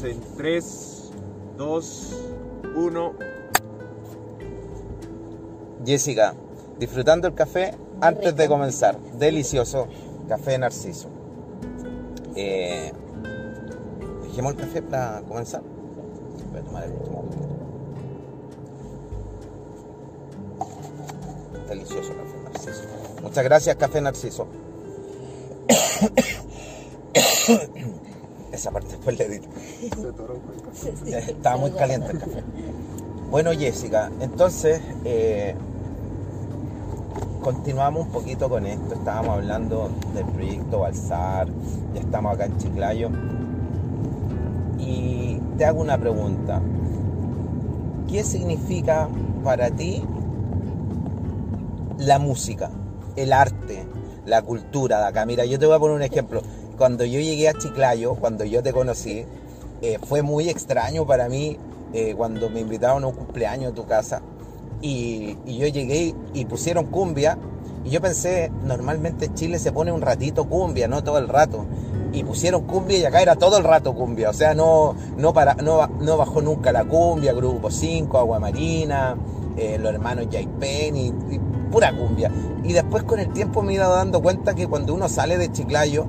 En 3, 2, 1. Jessica, disfrutando el café antes de comenzar. Delicioso café narciso. Eh, dejemos el café para comenzar. Voy a tomar el último. Delicioso café narciso. Muchas gracias, café narciso. Esa parte después le edito. Estaba muy caliente el café. Bueno, Jessica, entonces eh, continuamos un poquito con esto. Estábamos hablando del proyecto Balsar, ya estamos acá en Chiclayo. Y te hago una pregunta. ¿Qué significa para ti la música, el arte, la cultura de acá? Mira, yo te voy a poner un ejemplo. Cuando yo llegué a Chiclayo, cuando yo te conocí, eh, fue muy extraño para mí eh, cuando me invitaron a un cumpleaños a tu casa y, y yo llegué y pusieron cumbia y yo pensé, normalmente en Chile se pone un ratito cumbia, no todo el rato. Y pusieron cumbia y acá era todo el rato cumbia. O sea, no, no, para, no, no bajó nunca la cumbia, Grupo 5, Agua Marina, eh, los hermanos Jaipen y pura cumbia. Y después con el tiempo me he ido dando cuenta que cuando uno sale de Chiclayo,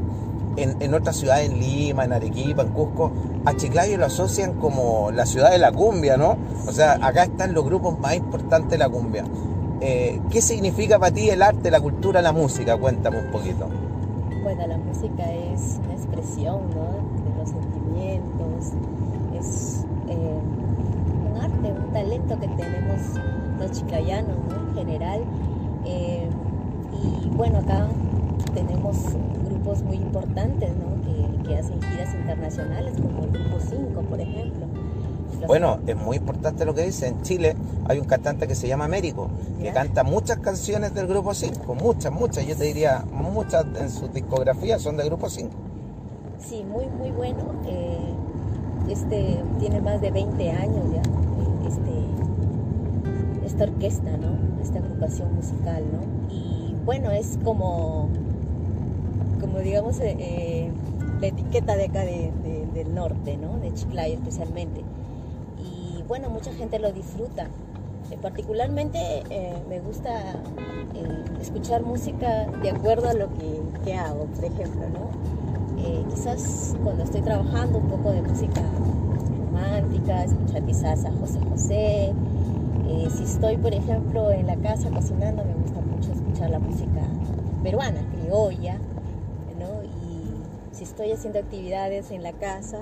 en, en otras ciudades, en Lima, en Arequipa, en Cusco, a Chiclayo lo asocian como la ciudad de la cumbia, ¿no? O sea, acá están los grupos más importantes de la cumbia. Eh, ¿Qué significa para ti el arte, la cultura, la música? Cuéntame un poquito. Bueno, la música es una expresión ¿no? de los sentimientos, es eh, un arte, un talento que tenemos los chiclayanos ¿no? en general. Eh, y bueno, acá tenemos grupos muy importantes ¿no? que, que hacen giras internacionales, como el Grupo 5, por ejemplo. Los- Bueno, es muy importante lo que dice. En Chile hay un cantante que se llama Américo, que Ya. canta muchas canciones del Grupo 5, muchas, muchas. Yo te diría, muchas en su discografía son del Grupo 5. Sí, muy, muy bueno. Eh, este tiene más de 20 años ya, este, esta orquesta, ¿no? Esta agrupación musical, ¿no? Y bueno, es como, como digamos, eh, eh, la etiqueta de acá de- de- del norte, ¿no? De Chiclayo especialmente. Y bueno, mucha gente lo disfruta. Eh, particularmente eh, me gusta eh, escuchar música de acuerdo a lo que, que hago, por ejemplo, ¿no? Eh, quizás cuando estoy trabajando un poco de música romántica, escuchar quizás a José José. Si estoy, por ejemplo, en la casa cocinando, me gusta mucho escuchar la música peruana, criolla, si estoy haciendo actividades en la casa,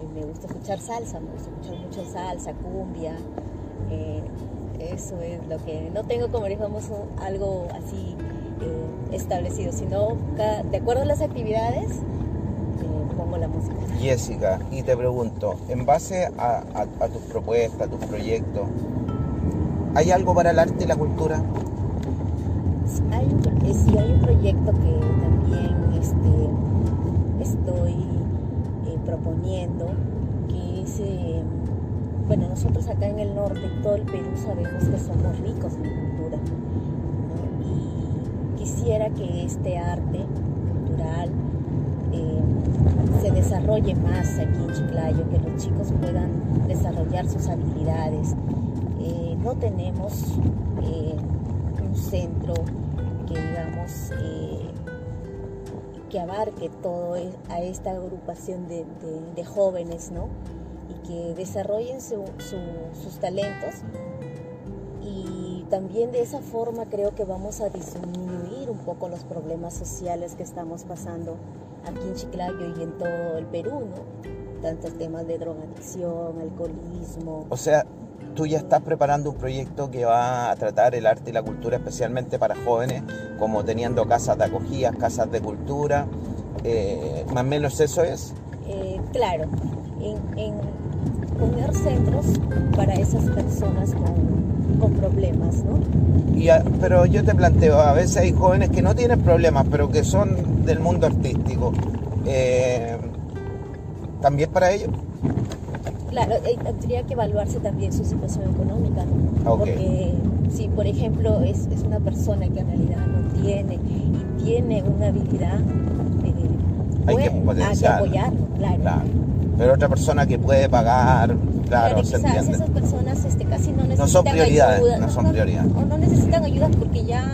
eh, me gusta escuchar salsa, me gusta escuchar mucho salsa, cumbia. eh, eso es lo que no tengo como digamos un- algo así eh, establecido, sino cada- de acuerdo a las actividades eh, pongo la música. Jessica, y te pregunto, en base a, a- a tus propuestas, a tus proyectos, ¿hay algo para el arte y la cultura? Hay pro- eh, sí, hay un proyecto que también este, proponiendo, que es, bueno, nosotros acá en el norte todo el Perú sabemos que somos ricos en cultura, y quisiera que este arte cultural eh, se desarrolle más aquí en Chiclayo, que los chicos puedan desarrollar sus habilidades. Eh, no tenemos eh, un centro que digamos que abarque todo e- a esta agrupación de, de- de jóvenes, ¿no? Y que desarrollen su- su- sus talentos y también de esa forma creo que vamos a disminuir un poco los problemas sociales que estamos pasando aquí en Chiclayo y en todo el Perú, ¿no? Tantos temas de drogadicción, alcoholismo. O sea, tú ya estás preparando un proyecto que va a tratar el arte y la cultura especialmente para jóvenes, como teniendo casas de acogida, casas de cultura. eh, más o menos eso es. Eh, claro, en, en poner centros para esas personas con, con problemas, ¿no? Y a- pero yo te planteo, a veces hay jóvenes que no tienen problemas, pero que son del mundo artístico. Eh, También para ellos. Claro, eh, tendría que evaluarse también su situación económica, ¿no? Ok. Porque si, por ejemplo, es, es una persona que en realidad no tiene y tiene una habilidad, eh, Hay que pues, hay que apoyarlo, claro. Claro. Pero otra persona que puede pagar, claro, y se quizás entiende. esas personas este, casi no necesitan son prioridades, ayuda. no son prioridades. O no necesitan ayuda porque ya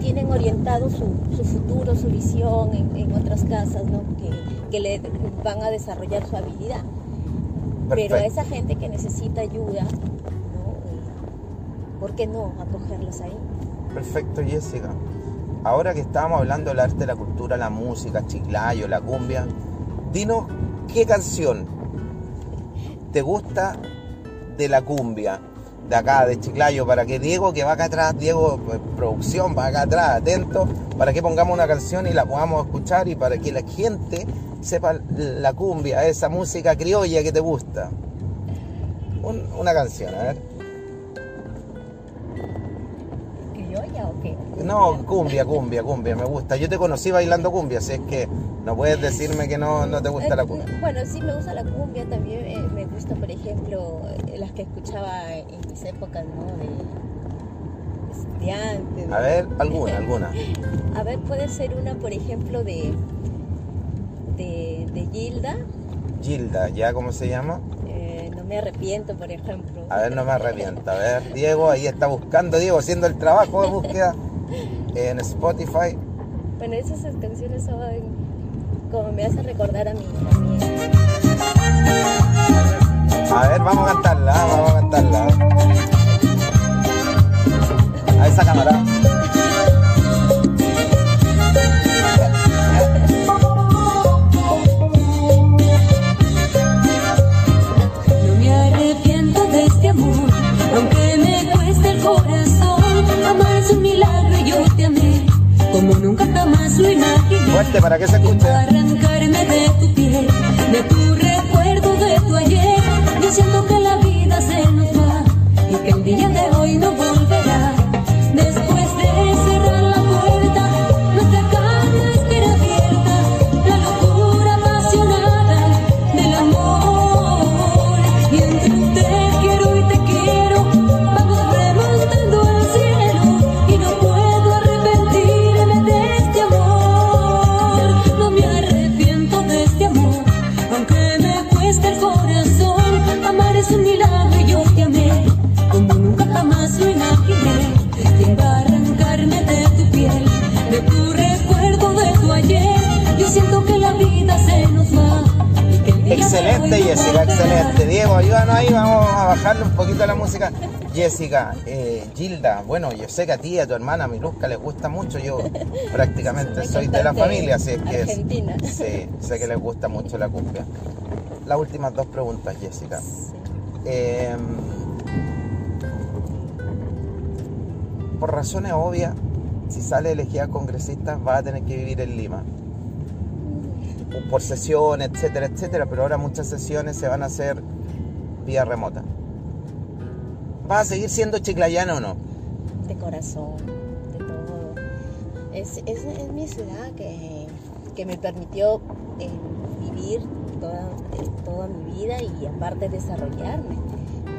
tienen orientado su, su futuro, su visión en, en otras casas, ¿no? Que, que le van a desarrollar su habilidad. Pero a esa gente que necesita ayuda, ¿no? ¿por qué no acogerlos ahí? Perfecto, Jessica. Ahora que estábamos hablando del arte, la cultura, la música, chiclayo, la cumbia, dinos qué canción te gusta de la cumbia, de acá, de Chiclayo, para que Diego, que va acá atrás, Diego, pues, producción, va acá atrás, atento, para que pongamos una canción y la podamos escuchar y para que la gente sepa la cumbia, esa música criolla que te gusta. Un- una canción, a ver. ¿Criolla o qué? No, cumbia, cumbia, cumbia, me gusta. Yo te conocí bailando cumbia, así es que no puedes decirme que no, no te gusta la cumbia. Eh, Bueno, sí me gusta la cumbia, también eh, me gusta, por ejemplo, eh, las que escuchaba en mis épocas, ¿no? De estudiante. ¿no? A ver, alguna, alguna. A ver, puede ser una, por ejemplo, de, de, de Gilda. Gilda, ¿ya cómo se llama? Me arrepiento, por ejemplo. A ver, no me arrepiento. A ver, Diego, ahí está buscando, Diego, haciendo el trabajo de búsqueda en Spotify. Bueno, esas canciones son como me hacen recordar a mi, a A ver, vamos a cantarla, vamos a cantarla. A esa cámara. Excelente, Jessica, excelente. Diego, ayúdanos ahí, vamos a bajarle un poquito la música. Jessica, eh, Gilda, bueno, yo sé que a ti y a tu hermana Miluska les gusta mucho, yo prácticamente Me soy de la familia, así es que es- Argentina. sí, sé que les gusta mucho la cumbia. Las últimas dos preguntas, Jessica. Eh, por razones obvias, si sale elegida congresista, va a tener que vivir en Lima por sesiones, etcétera, etcétera, pero ahora muchas sesiones se van a hacer vía remota. ¿Vas a seguir siendo chiclayano o no? de corazón, de todo. Es, es, mi ciudad que, que me permitió eh, vivir toda, toda mi vida y aparte desarrollarme.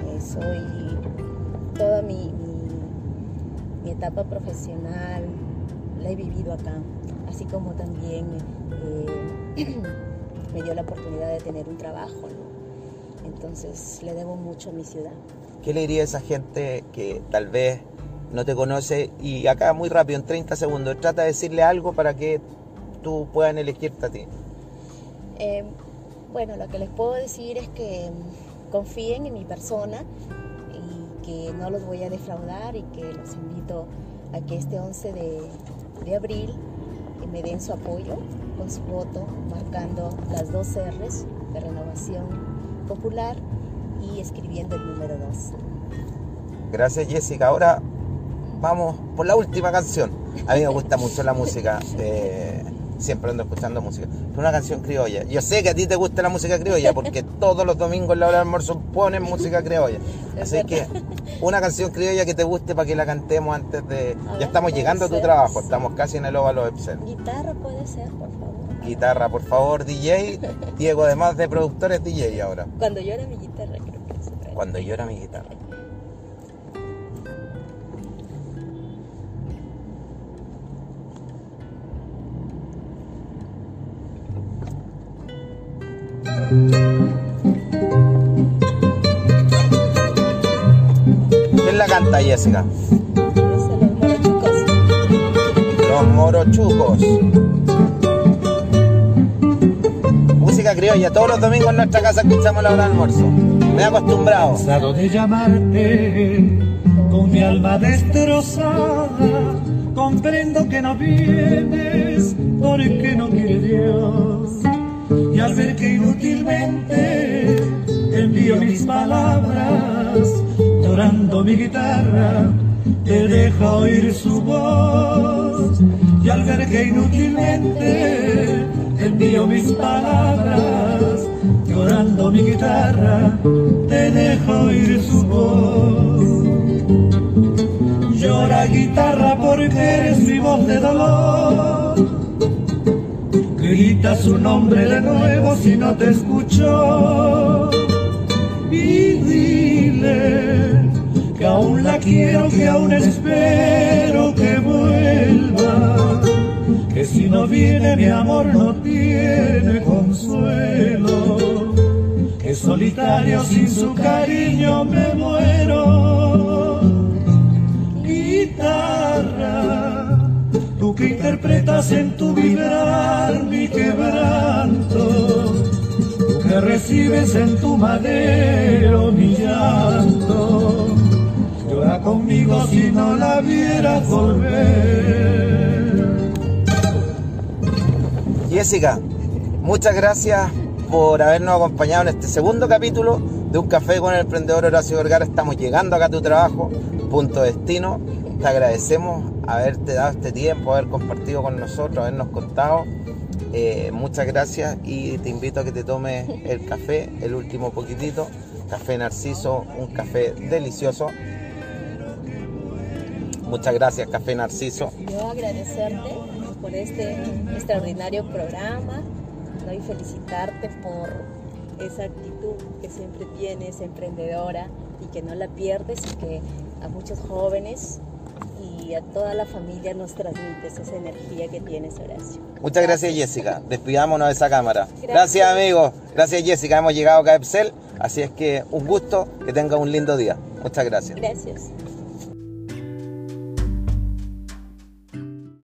Eh, soy toda mi, mi, mi etapa profesional, la he vivido acá, así como también eh, me dio la oportunidad de tener un trabajo. ¿no? Entonces le debo mucho a mi ciudad. ¿Qué le diría a esa gente que tal vez no te conoce y acá muy rápido, en 30 segundos, trata de decirle algo para que tú puedan elegirte a ti? Eh, bueno, lo que les puedo decir es que mm, confíen en mi persona y que no los voy a defraudar y que los invito a que este 11 de, de abril eh, me den su apoyo con su voto, marcando las dos R's de renovación popular y escribiendo el número 2. Gracias Jessica. Ahora vamos por la última canción. A mí me gusta mucho la música. eh, siempre ando escuchando música. Pero una canción criolla. Yo sé que a ti te gusta la música criolla porque todos los domingos en la hora del almuerzo ponen música criolla. Es Así que una canción criolla que te guste para que la cantemos antes de... Ya estamos llegando a tu trabajo. Estamos casi en el óvalo Epson. Guitarra puede ser, por favor. Guitarra, por favor, DJ. Diego, además de productor, es DJ ahora. Cuando era mi guitarra, creo que era. Cuando era mi guitarra. ¿Quién la canta, Jessica? Los morochucos. Música criolla. Todos los domingos en nuestra casa escuchamos la hora de almuerzo. Me he acostumbrado. Cansado de llamarte con mi alma destrozada. Comprendo que no vienes porque no quiere Dios Ver que inútilmente envío mis palabras, llorando mi guitarra, te deja oír su voz. Y al ver que inútilmente envío mis palabras, llorando mi guitarra, te deja oír su voz. Llora guitarra porque eres mi voz de dolor. Grita su nombre de nuevo si no te escucho. Y dile que aún la quiero, que aún espero que vuelva. Que si no viene mi amor no tiene consuelo. Que solitario sin su cariño me muero interpretas en tu vibrar mi quebranto, tú que recibes en tu madero mi llanto, llora conmigo si no la vieras volver. Jessica, muchas gracias por habernos acompañado en este segundo capítulo de Un Café con el Emprendedor Horacio Vergara. Estamos llegando acá a tu trabajo, punto destino. Te agradecemos haberte dado este tiempo, haber compartido con nosotros, habernos contado. Eh, muchas gracias y te invito a que te tomes el café, el último poquitito. Café Narciso, un café delicioso. Muchas gracias, Café Narciso. Yo agradecerte por este extraordinario programa ¿no? y felicitarte por esa actitud que siempre tienes, emprendedora, y que no la pierdes y que a muchos jóvenes toda la familia nos transmites esa energía que tienes, Horacio. Muchas gracias, Jessica. Despidámonos de esa cámara. Gracias, Gracias. amigos. Gracias, Jessica. Hemos llegado acá a Epsel. Así es que un gusto. Que tenga un lindo día. Muchas gracias. Gracias.